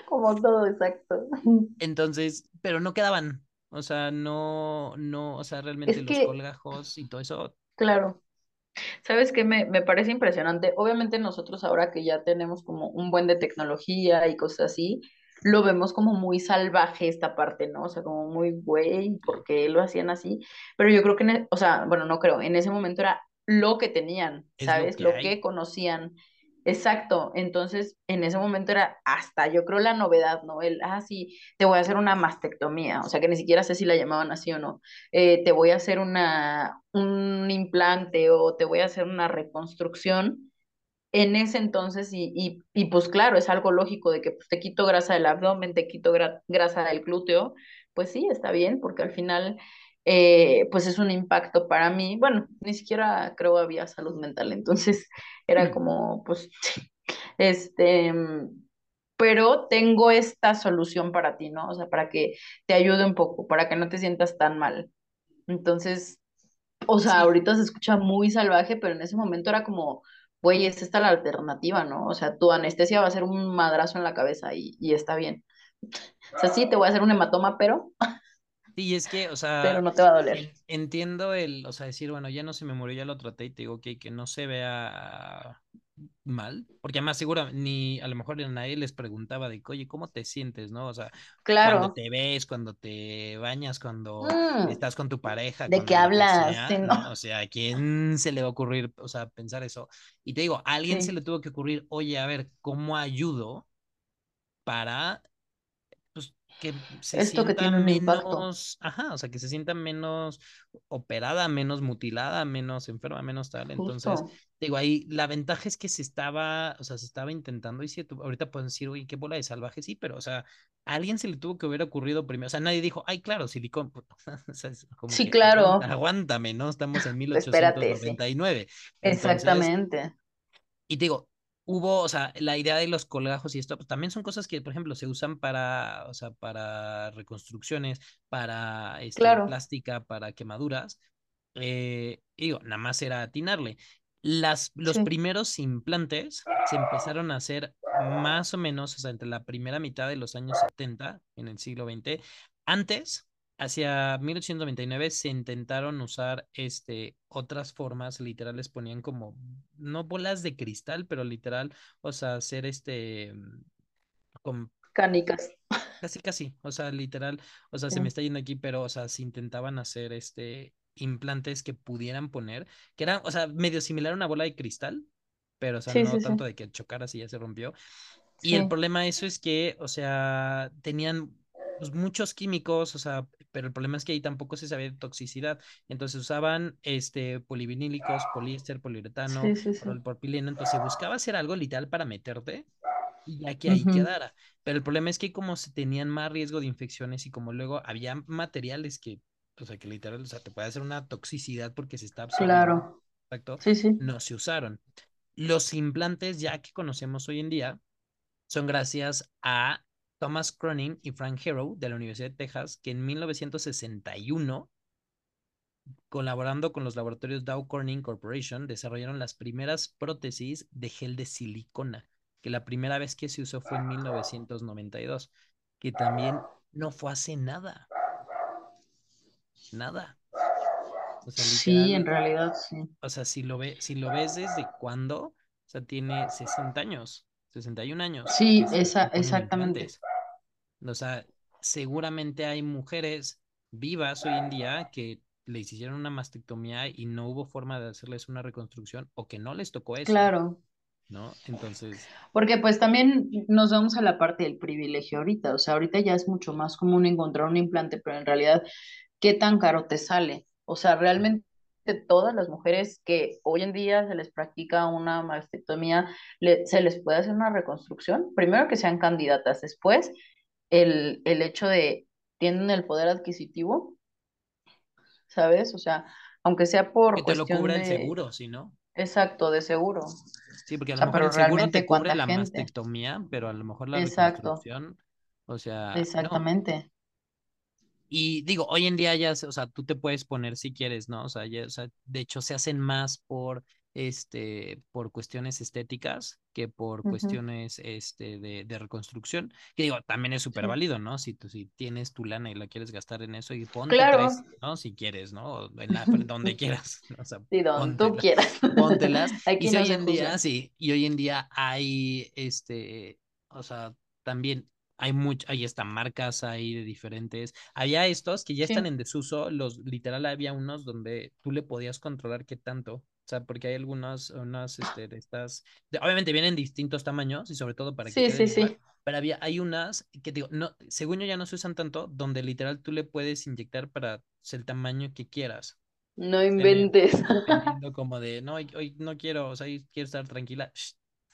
como todo exacto. Entonces, pero no quedaban. O sea, no, no, o sea, Es realmente los que, colgajos y todo eso. claro. ¿Sabes qué? Me, me parece impresionante. Obviamente nosotros ahora que ya tenemos como un buen de tecnología y cosas así, lo vemos como muy salvaje esta parte, ¿no? O sea, como muy güey, ¿por qué lo hacían así? Pero yo creo que, en e- o sea, bueno, no creo, en ese momento era lo que tenían, Es lo ¿sabes? que Lo que conocían. Exacto. Entonces, en ese momento era hasta, yo creo, la novedad, ¿no? El, ah, sí, te voy a hacer una mastectomía, o sea, que ni siquiera sé si la llamaban así o no eh, te voy a hacer una, un implante o te voy a hacer una reconstrucción en ese entonces y, y, y pues claro, es algo lógico de que pues, te quito grasa del abdomen, te quito gra- grasa del glúteo, pues sí, está bien, porque al final eh, pues es un impacto para mí, bueno, ni siquiera creo había salud mental, entonces era como pues este, pero tengo esta solución para ti, ¿no? O sea, para que te ayude un poco, para que no te sientas tan mal. Entonces, o sea, ahorita se escucha muy salvaje, pero en ese momento era como, güey, es esta la alternativa, ¿no? O sea, tu anestesia va a ser un madrazo en la cabeza y, y está bien. O sea, sí, te voy a hacer un hematoma, pero, Sí, es que, o pero sea, no te va a doler. en- entiendo el, o sea, decir, bueno, ya no se me murió, ya lo traté y te digo, ok, que no se vea mal, porque además seguro ni a lo mejor a nadie les preguntaba de, oye, ¿cómo te sientes, no? O sea, cuando Claro. te ves, cuando te bañas, cuando Mm, estás con tu pareja, ¿de qué cuando hablas? Sí, sea, no. ¿no? O sea, ¿a quién se le va a ocurrir, o sea, pensar eso? Y te digo, a alguien se Sí, le tuvo que ocurrir, oye, a ver, ¿cómo ayudo para que se esto que sienta tiene menos, ajá, o sea, que se sienta menos operada, menos mutilada, menos enferma, menos tal. Entonces, digo, ahí la ventaja es que se estaba, o sea, se estaba intentando, y si tú, ahorita pueden decir, oye, qué bola de salvaje, sí, pero, o sea, a alguien se le tuvo que haber ocurrido primero, o sea, nadie dijo, ay, claro, silicón, puto". o sea, es como Sí, que aguanta, claro. aguántame, ¿no? Estamos en mil ochocientos Espérate, sí. Entonces, Exactamente. y te digo, hubo, o sea, la idea de los colgajos y esto, pues también son cosas que, por ejemplo, se usan para, o sea, para reconstrucciones, para este, Claro. plástica, para quemaduras. Eh, y digo, nada más era atinarle. Las, los Sí, primeros implantes se empezaron a hacer más o menos, o sea, entre la primera mitad de los años 70 en el siglo XX. Antes, hacia 1899, se intentaron usar este, otras formas, literal, les ponían como, no bolas de cristal, pero literal, o sea, hacer este, con canicas. Casi, casi, o sea, literal, o sea, Sí, se me está yendo aquí, pero, o sea, se intentaban hacer este implantes que pudieran poner, que eran, o sea, medio similar a una bola de cristal, pero, o sea, sí, no sí, tanto de que chocaras y ya se rompió. Y el problema de eso es que, o sea, tenían pues, muchos químicos, o sea, pero el problema es que ahí tampoco se sabía de toxicidad. Entonces usaban este polivinílicos, poliéster, poliuretano, sí, sí, sí. propileno, entonces buscaba hacer algo literal para meterte y ya que ahí Ujú, quedara. Pero el problema es que como se tenían más riesgo de infecciones y como luego había materiales que, o sea, que literal, o sea, te puede hacer una toxicidad porque se está absorbiendo, Claro. exacto, Sí, sí. no se usaron. Los implantes ya que conocemos hoy en día son gracias a Thomas Cronin y Frank Harrow de la Universidad de Texas, que en 1961 colaborando con los laboratorios Dow Corning Corporation, desarrollaron las primeras prótesis de gel de silicona, que la primera vez que se usó fue en 1992, que también no fue hace nada, nada. O sea, Sí, en realidad sí. o sea, si lo ve, si lo ves desde cuándo, o sea, tiene 60 años, 61 años Sí, esa, exactamente. O sea, seguramente hay mujeres vivas hoy en día que les hicieron una mastectomía y no hubo forma de hacerles una reconstrucción o que no les tocó eso, Claro. ¿no? Entonces, Porque pues también nos vamos a la parte del privilegio ahorita. O sea, ahorita ya es mucho más común encontrar un implante, pero en realidad, ¿qué tan caro te sale? O sea, realmente todas las mujeres que hoy en día se les practica una mastectomía, le- se les puede hacer una reconstrucción. Primero que sean candidatas, después el, el hecho de tienen el poder adquisitivo, ¿sabes? O sea, aunque sea por que te lo cuestión cubra el de, seguro, ¿sí, no? exacto, de seguro. Sí, porque a lo sea, mejor pero el seguro te cubre la gente. mastectomía, pero a lo mejor la Exacto, reconstrucción, o sea, no. exactamente. Y digo, hoy en día ya, o sea, tú te puedes poner si quieres, ¿no? O sea, ya, o sea, de hecho se hacen más por, este, por cuestiones estéticas que por Ujú. cuestiones, este, de, de reconstrucción. Que digo, también es súper válido, ¿no? Si tú si tienes tu lana y la quieres gastar en eso y ponte Claro, tres, ¿no? Si quieres, ¿no? En la, donde quieras, o sea, sí, donde tú quieras. póntelas. Y Aquí si no hoy en día, sí, y hoy en día hay, este, o sea, también hay much, hay hasta marcas ahí de diferentes. Había estos que ya están en desuso, los literal había unos donde tú le podías controlar qué tanto. O sea, porque hay algunos, unas, este, de estas, de- obviamente vienen distintos tamaños y sobre todo para que sí, sí, igual, sí. pero había, hay unas que digo, no, según yo ya no se usan tanto, donde literal tú le puedes inyectar para el tamaño que quieras. No inventes. Como de, no, hoy, hoy no quiero, o sea, hoy quiero estar tranquila,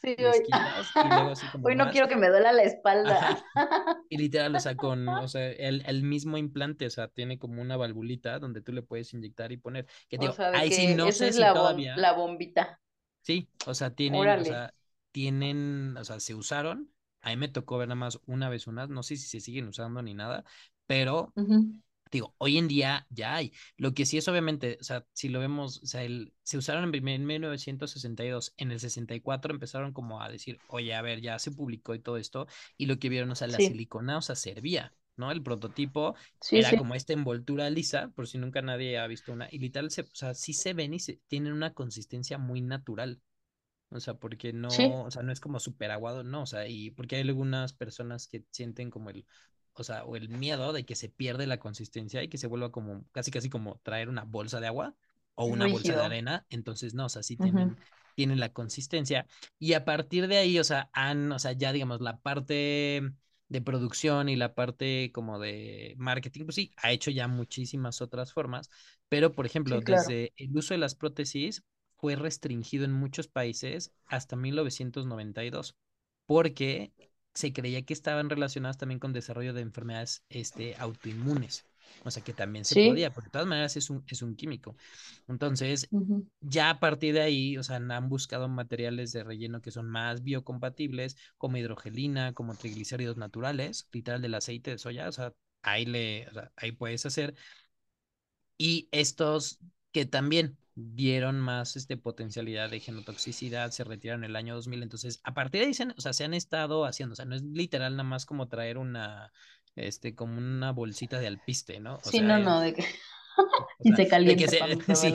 Sí, hoy. Hoy no más. quiero que me duela la espalda. Ajá. Y literal, o sea, con, o sea, el, el mismo implante, o sea, tiene como una valvulita donde tú le puedes inyectar y poner. Que O digo, ahí sí no sé es si la bom- todavía, la bombita. sí, o sea, tienen, o sea, tienen, o sea, se usaron. A mí me tocó ver nada más una vez unas, no sé si se siguen usando ni nada, pero. Digo, hoy en día ya hay. Lo que sí es obviamente, o sea, si lo vemos, o sea, el, se usaron en 1962, en el 64 empezaron como a decir, oye, a ver, ya se publicó y todo esto, y lo que vieron, o sea, la silicona, o sea, servía, ¿no? El prototipo era como esta envoltura lisa, por si nunca nadie ha visto una, y literal, se, o sea, sí se ven y se, tienen una consistencia muy natural. O sea, porque no, o sea, no es como súper aguado, no, o sea, y porque hay algunas personas que sienten como el, o sea, o el miedo de que se pierde la consistencia y que se vuelva como, casi casi como traer una bolsa de agua o una bolsa de arena, entonces no, o sea, sí tienen, tienen la consistencia. Y a partir de ahí, o sea, han, o sea, ya digamos, la parte de producción y la parte como de marketing, pues sí, ha hecho ya muchísimas otras formas, pero por ejemplo, desde el uso de las prótesis fue restringido en muchos países hasta 1992, porque se creía que estaban relacionadas también con desarrollo de enfermedades este, autoinmunes. O sea que también se podía, porque de todas maneras es un, es un químico. Entonces, ya a partir de ahí, o sea, han buscado materiales de relleno que son más biocompatibles, como hidrogelina, como triglicéridos naturales, literal del aceite de soya, o sea, ahí, le, ahí puedes hacer. Y estos que también dieron más este, potencialidad de genotoxicidad, se retiraron en el año 2000, entonces a partir de ahí, se, o sea, se han estado haciendo, o sea, no es literal nada más como traer una, este, como una bolsita de alpiste, ¿no? sí, no, no, de que... y se calienta. sí.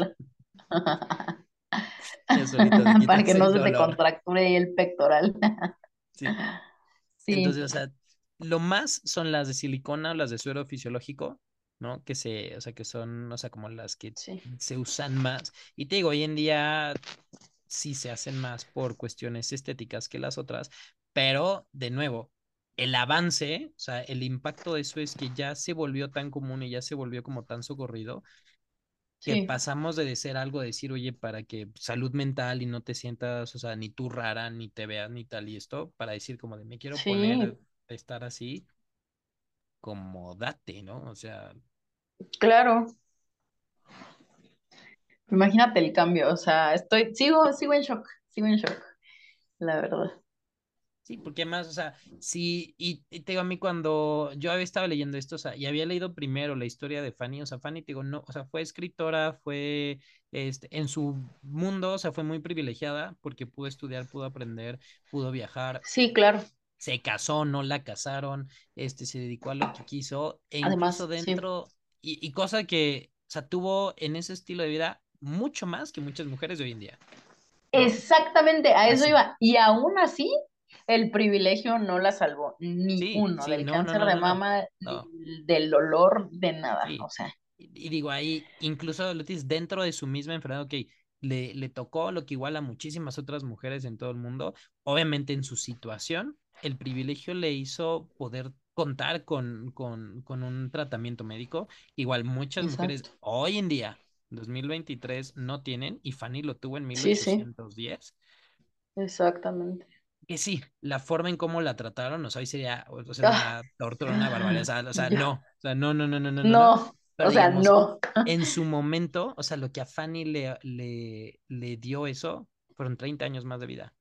para que no se te contracture el pectoral. sí. sí. Entonces, o sea, lo más son las de silicona o las de suero fisiológico, ¿no? Que se, o sea, que son, o sea, como las que se usan más. Y te digo, hoy en día sí se hacen más por cuestiones estéticas que las otras, pero de nuevo, el avance, o sea, el impacto de eso es que ya se volvió tan común y ya se volvió como tan socorrido que pasamos de ser algo de decir, oye, para que salud mental y no te sientas, o sea, ni tú rara, ni te veas, ni tal y esto, para decir como de me quiero poner, estar así, como date, ¿no? O sea, Claro. Imagínate el cambio, o sea, estoy, sigo, sigo en shock, sigo en shock, la verdad. Sí, porque más, o sea, sí, y, te digo a mí cuando yo había estado leyendo esto, o sea, y había leído primero la historia de Fanny, o sea, Fanny, te digo, no, o sea, fue escritora, fue, este, en su mundo, o sea, fue muy privilegiada porque pudo estudiar, pudo aprender, pudo viajar. Sí, claro. Se casó, no la casaron, este, se dedicó a lo que quiso, e Además, incluso dentro, y, cosa que, o sea, tuvo en ese estilo de vida mucho más que muchas mujeres de hoy en día. Exactamente, a eso iba. Y aún así, el privilegio no la salvó, ni uno, del cáncer de mama, del dolor, de nada, o sea. Y, digo, ahí, incluso dentro de su misma enfermedad, ok, le, le tocó lo que igual a muchísimas otras mujeres en todo el mundo, obviamente en su situación, el privilegio le hizo poder contar con, con, con un tratamiento médico. Igual muchas mujeres hoy en día, 2023, no tienen y Fanny lo tuvo en 1810. Exactamente. Que sí, la forma en cómo la trataron, o sea, hoy sería o sea, una tortura, una barbaridad, o sea, no, o sea, no, no, no, no, no. No, o sea, no. En su momento, o sea, lo que a Fanny le, le, le dio eso fueron 30 años más de vida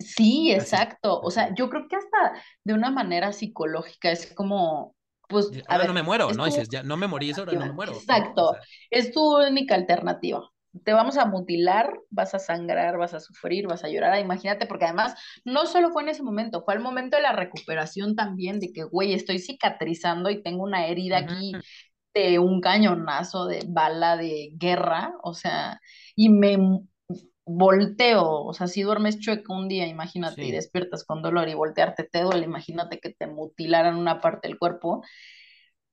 sí, exacto. O sea, yo creo que hasta de una manera psicológica es como, pues, a ver, no me muero, ¿no? Dices, ya no me morí, eso ahora no me muero. Exacto. Es tu única alternativa. Te vamos a mutilar, vas a sangrar, vas a sufrir, vas a llorar. Imagínate, porque además no solo fue en ese momento, fue el momento de la recuperación también, de que, güey, estoy cicatrizando y tengo una herida aquí de un cañonazo de bala de guerra, o sea, y me volteo, o sea, si duermes chueco un día, imagínate, y despiertas con dolor y voltearte te duele, imagínate que te mutilaran una parte del cuerpo.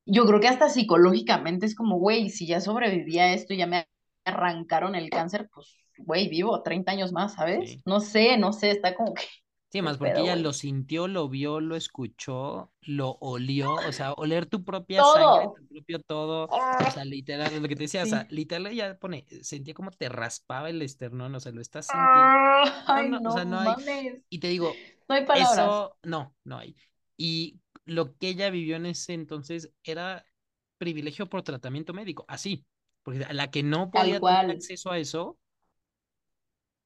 Yo creo que hasta psicológicamente es como, güey, si ya sobreviví a esto y ya me arrancaron el cáncer, pues, güey, vivo 30 años más, ¿sabes? No sé, no sé, está como que Sí, más porque ella lo sintió, lo vio, lo escuchó, lo olió, o sea, oler tu propia sangre, tu propio todo, o sea, literal, lo que te decía, o sea, literal ella pone, sentía como te raspaba el esternón, o sea, lo estás sintiendo. Ay, no, o sea, no hay. Y te digo, no hay palabras. Eso, no, no hay. Y lo que ella vivió en ese entonces era privilegio por tratamiento médico, así, porque a la que no podía tener acceso a eso,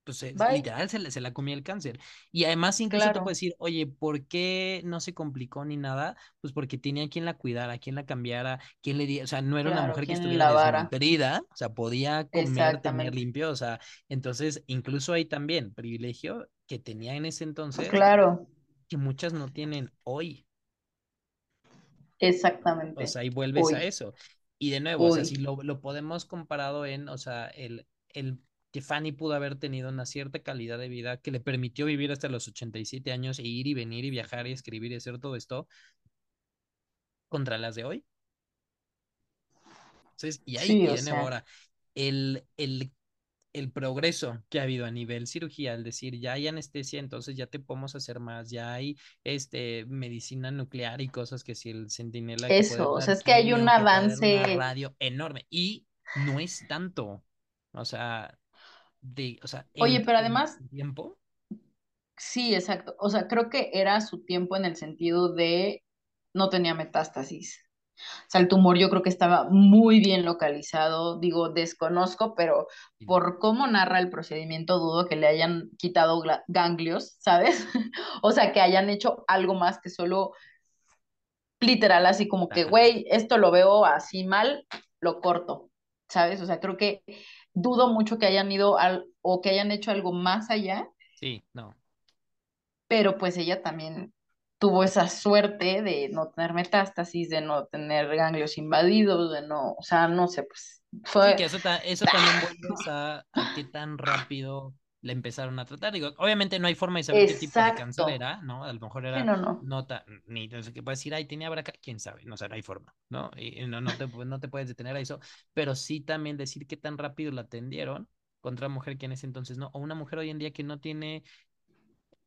pues eh, Bye. literal se, se la comía el cáncer. Y además incluso te puede Claro, decir, oye, ¿por qué no se complicó ni nada? Pues porque tenía quien la cuidara, quien la cambiara, quien le diera, o sea, no era una mujer que ¿quién estuviera desnutrida, o sea, podía comer, tener limpio, o sea, entonces incluso hay también privilegio que tenía en ese entonces Claro, que muchas no tienen hoy. O exactamente. sea, y vuelves a eso. Y de nuevo, o sea, si lo, lo podemos comparado en, o sea, el, el que Fanny pudo haber tenido una cierta calidad de vida que le permitió vivir hasta los 87 años e ir y venir y viajar y escribir y hacer todo esto contra las de hoy. Entonces, y ahí, Sí, o sea, ahora, el, el, el progreso que ha habido a nivel cirugía, al decir, ya hay anestesia, entonces ya te podemos hacer más, ya hay este, medicina nuclear y cosas que si el centinela puede eso, o sea, es que hay un avance, radio enorme, y no es tanto, o sea, de, o sea, oye, pero además, tiempo, sí, exacto, o sea, creo que era su tiempo en el sentido de no tenía metástasis. O sea, el tumor yo creo que estaba muy bien localizado, digo, desconozco, pero por cómo narra el procedimiento, dudo que le hayan quitado ganglios, ¿sabes? O sea, que hayan hecho algo más que solo literal, así como que, güey, esto lo veo así mal, lo corto, ¿sabes? O sea, creo que dudo mucho que hayan ido al, o que hayan hecho algo más allá, sí, no. pero pues ella también tuvo esa suerte de no tener metástasis, de no tener ganglios invadidos, de no, o sea, no sé, pues Sí, fue, que eso, ta- eso también vuelves a, a qué tan rápido le empezaron a tratar. Digo, obviamente no hay forma de saber qué tipo de cáncer exacto. era, ¿no? A lo mejor Sí, era no, no. nota, ni no sé qué puedes decir, ay, tenía braca, quién sabe, no, o sea, no hay forma, ¿no? Y, no, no te, no te puedes detener a eso, pero sí también decir qué tan rápido la atendieron contra una mujer que en ese entonces no, o una mujer hoy en día que no tiene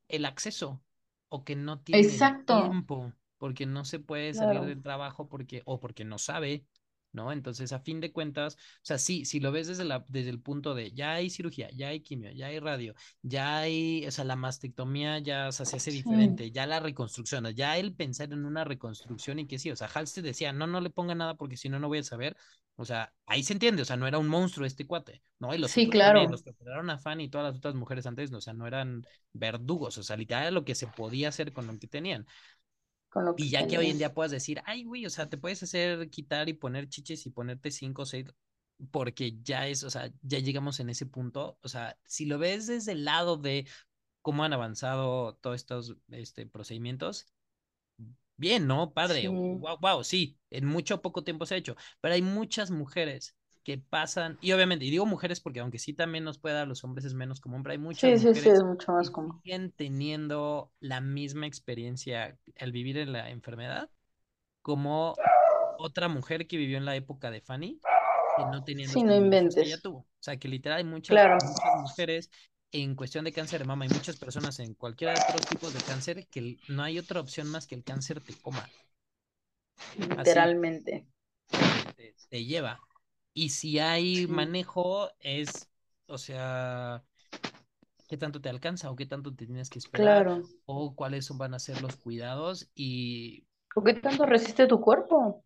el acceso o que no tiene el Exacto. tiempo porque no se puede salir Claro. del trabajo porque o porque no sabe, ¿no? Entonces, a fin de cuentas, o sea, sí, si lo ves desde la desde el punto de ya hay cirugía, ya hay quimio, ya hay radio, ya hay, o sea, la mastectomía ya o sea, se hace Sí, diferente, ya la reconstrucción, ya el pensar en una reconstrucción y que sí, o sea, Halsted decía, "No, no le ponga nada porque si no no voy a saber." O sea, ahí se entiende, o sea, no era un monstruo este cuate, ¿no? Y los sí, claro, los que operaron a Fanny y todas las otras mujeres antes, no, o sea, no eran verdugos, o sea, literal lo que se podía hacer con lo que tenían. Con lo que Y ya que hoy en día puedas decir, ay, güey, o sea, te puedes hacer quitar y poner chiches y ponerte cinco o seis, porque ya es, o sea, ya llegamos en ese punto. O sea, si lo ves desde el lado de cómo han avanzado todos estos este, procedimientos, bien, ¿no? Padre, Sí, wow, wow, sí, en mucho poco tiempo se ha hecho, pero hay muchas mujeres que pasan, y obviamente, y digo mujeres porque aunque sí también nos puede dar los hombres es menos común, pero hay muchas sí, sí, sí, es mujeres mucho que más común. siguen teniendo la misma experiencia al vivir en la enfermedad como otra mujer que vivió en la época de Fanny, que no tenía Sí, no privilegios que ella inventes. tuvo. O sea, que literal hay muchas, Claro, muchas mujeres en cuestión de cáncer de mama y muchas personas en cualquiera de otros tipos de cáncer que no hay otra opción más que el cáncer te coma. Así, literalmente. te, te, te lleva. Y si hay Sí, manejo, es, o sea, qué tanto te alcanza o qué tanto te tienes que esperar claro. o cuáles van a ser los cuidados y, ¿Por qué tanto resiste tu cuerpo?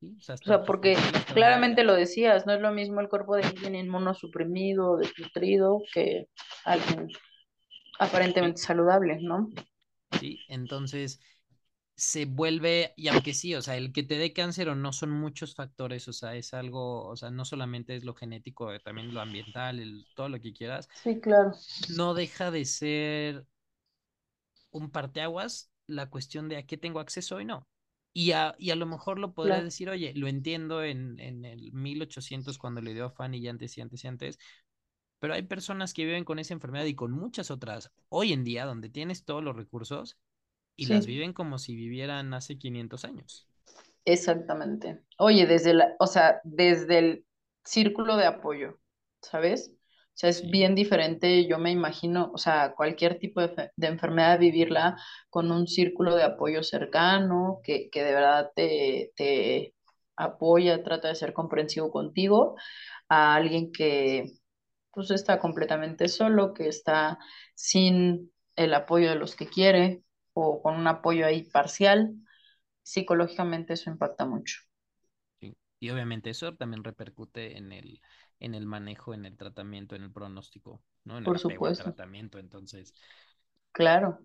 ¿sí? o sea, O porque claramente lo decías, no es lo mismo el cuerpo de alguien inmunosuprimido, desnutrido, que alguien aparentemente saludable, ¿no? sí. Entonces, se vuelve, y aunque sí, o sea, el que te dé cáncer o no son muchos factores, o sea, es algo, o sea, no solamente es lo genético, eh, también lo ambiental, el, todo lo que quieras, Sí, claro, no deja de ser un parteaguas la cuestión de a qué tengo acceso y no. Y a, y a lo mejor lo claro. decir, oye, lo entiendo en, en el 1800 cuando le dio a Fanny y antes y antes y antes, pero hay personas que viven con esa enfermedad y con muchas otras hoy en día donde tienes todos los recursos y las viven como si vivieran hace 500 años. exactamente. Oye, desde la, o sea, desde el círculo de apoyo, ¿sabes? O sea, es Sí, bien diferente, yo me imagino, o sea, cualquier tipo de, de enfermedad, vivirla con un círculo de apoyo cercano, que, que de verdad te, te apoya, trata de ser comprensivo contigo, a alguien que pues está completamente solo, que está sin el apoyo de los que quiere o con un apoyo ahí parcial, psicológicamente eso impacta mucho. sí. Y obviamente eso también repercute en el, en el manejo, en el tratamiento, en el pronóstico, ¿no? En el Por supuesto. tratamiento. Entonces, Claro.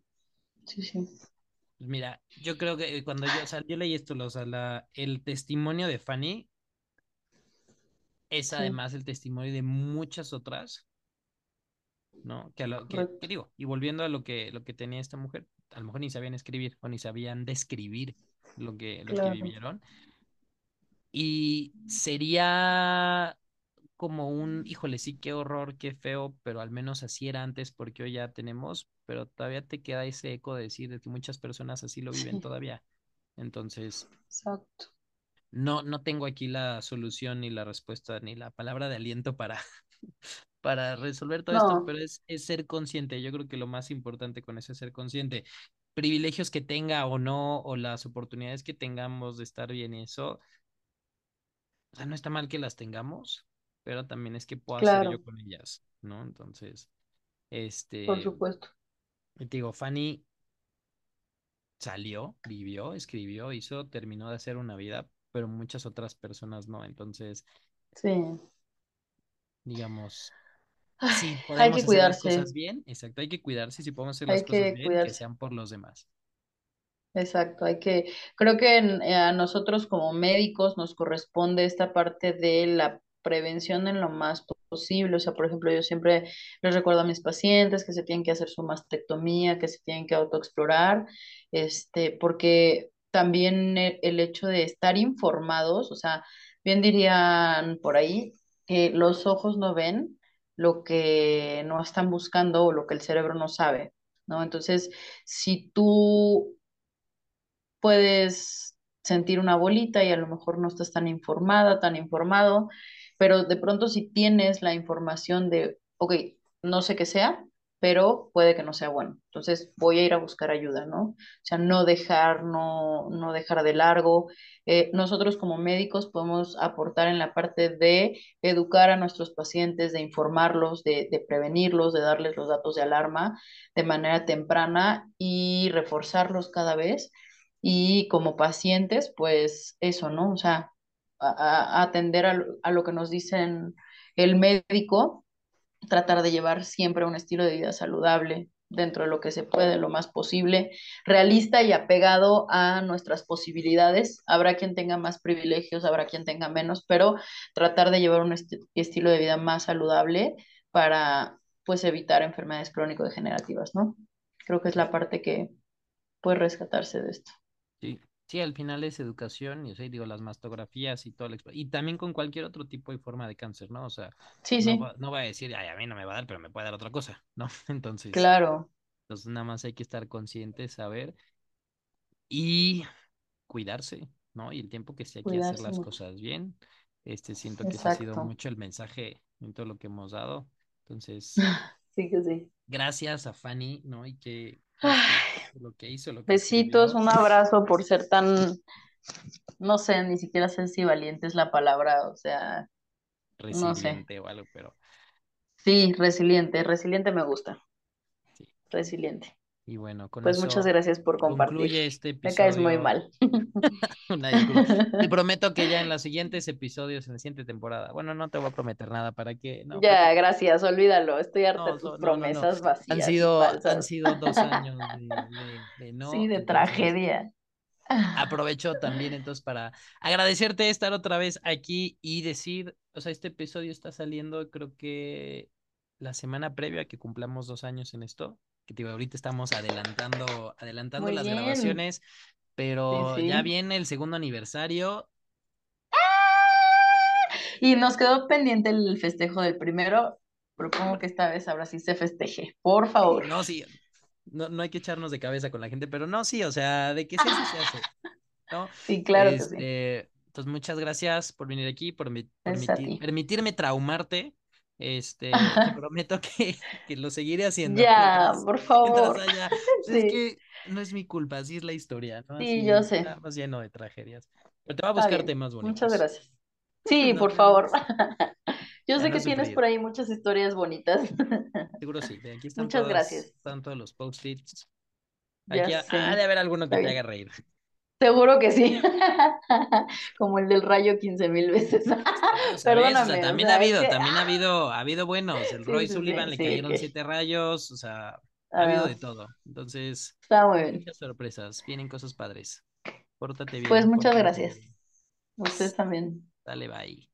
Sí, sí. pues mira, yo creo que cuando yo, o sea, yo leí esto, o sea, la, el testimonio de Fanny es Sí, además el testimonio de muchas otras, ¿no? Que, a lo, que, digo, y volviendo a lo que, lo que tenía esta mujer, a lo mejor ni sabían escribir o ni sabían describir lo que, lo que Claro. vivieron. Y sería como un, híjole, sí, qué horror, qué feo, pero al menos así era antes porque hoy ya tenemos, pero todavía te queda ese eco de decir de que muchas personas así lo viven Sí, todavía. Entonces, exacto. no, no tengo aquí la solución ni la respuesta ni la palabra de aliento para, para resolver todo esto, pero es, es ser consciente. Yo creo que lo más importante con eso es ser consciente. Privilegios que tenga o no, o las oportunidades que tengamos de estar bien, eso, o sea, no está mal que las tengamos, pero también es que puedo hacer yo claro, con ellas, ¿no? Entonces, por este, supuesto. te digo, Fanny salió, vivió, escribió, hizo, terminó de hacer una vida, pero muchas otras personas no. Entonces, Sí. digamos, Ay, si hay podemos que hacer las cuidarse, cosas bien, exacto, hay que cuidarse, si podemos hacer las hay cosas que bien, que sean por los demás. Exacto, hay que, creo que eh, a nosotros como médicos nos corresponde esta parte de la prevención en lo más posible. O sea, por ejemplo, yo siempre les recuerdo a mis pacientes que se tienen que hacer su mastectomía, que se tienen que autoexplorar, este, porque también e- el hecho de estar informados, o sea, bien dirían por ahí que los ojos no ven lo que no están buscando o lo que el cerebro no sabe, ¿no? Entonces, si tú puedes sentir una bolita y a lo mejor no estás tan informada, tan informado, pero de pronto si tienes la información de, ok, no sé qué sea, pero puede que no sea bueno. Entonces voy a ir a buscar ayuda, ¿no? O sea, no dejar, no, no dejar de largo. Eh, nosotros como médicos podemos aportar en la parte de educar a nuestros pacientes, de informarlos, de, de prevenirlos, de darles los datos de alarma de manera temprana y reforzarlos cada vez y como pacientes, pues eso, ¿no? O sea, a, atender a, a lo que nos dicen el médico, tratar de llevar siempre un estilo de vida saludable dentro de lo que se puede, lo más posible, realista y apegado a nuestras posibilidades. Habrá quien tenga más privilegios, habrá quien tenga menos, pero tratar de llevar un esti- estilo de vida más saludable para, pues, evitar enfermedades crónico-degenerativas, ¿no? Creo que es la parte que puede rescatarse de esto. Sí, sí, al final es educación, y o sea, digo, las mastografías y todo, y también con cualquier otro tipo y forma de cáncer, ¿no? O sea, Sí, no sí. va, no va a decir, ay, a mí no me va a dar, pero me puede dar otra cosa, ¿no? Entonces, Claro, entonces nada más hay que estar conscientes, saber y cuidarse, ¿no? Y el tiempo que sí hay que hacer cuidarse las cosas bien, este, siento que ese ha sido mucho el mensaje en todo lo que hemos dado. Entonces, Sí que sí. gracias a Fanny, ¿no? Y que, este, lo que hizo, lo que besitos, escribió, un abrazo por ser tan, no sé, ni siquiera sé si valiente es la palabra, o sea, no sé. resiliente o algo, pero Sí, resiliente, resiliente me gusta, sí. resiliente. Y bueno, con Pues muchas eso gracias por compartir. concluye este Me caes muy episodio. mal. Te prometo que ya en los siguientes episodios, en la siguiente temporada, bueno, no te voy a prometer nada para que, no, Ya, porque, gracias, olvídalo. Estoy harta no, de tus no, no, no. promesas Han vacías y sido, han sido dos años de, de, de Sí, no, de entonces tragedia. aprovecho también entonces para agradecerte estar otra vez aquí y decir, o sea, este episodio está saliendo creo que la semana previa a que cumplamos dos años en esto, que digo, ahorita estamos adelantando, adelantando Muy las bien. grabaciones, Sí, pero ya viene el segundo aniversario Y nos quedó pendiente el festejo del primero. Propongo que esta vez ahora sí se festeje. Por favor. no, sí, no, no hay que echarnos de cabeza con la gente, pero no, sí, o sea, de que se hace, se hace, ¿no? Sí, claro que sí. Este, entonces, muchas gracias por venir aquí, por mi- a permitir, ti. permitirme traumarte. Este, te prometo que, que lo seguiré haciendo Ya, por favor. haya. pues es que no es mi culpa, así es la historia, ¿no? sí, yo sé. estamos lleno de tragedias. Pero te va a buscar temas Muchas bonitos. gracias. Sí, por favor. Yo Ya sé no que tienes por ahí muchas historias bonitas. Seguro sí. Aquí están Muchas todas, gracias. están todos los post-its. Ya Aquí ha, ha de haber alguno que te haga reír. Seguro que sí. Como el del rayo 15 mil veces. Perdóname. también ha habido, también ha habido, ha habido buenos. El Roy Sullivan le cayeron siete rayos, o sea, ha habido de todo. Entonces, está muy bien. muchas sorpresas, vienen cosas padres. Pórtate bien. Pues muchas gracias. Ustedes también. Dale, bye.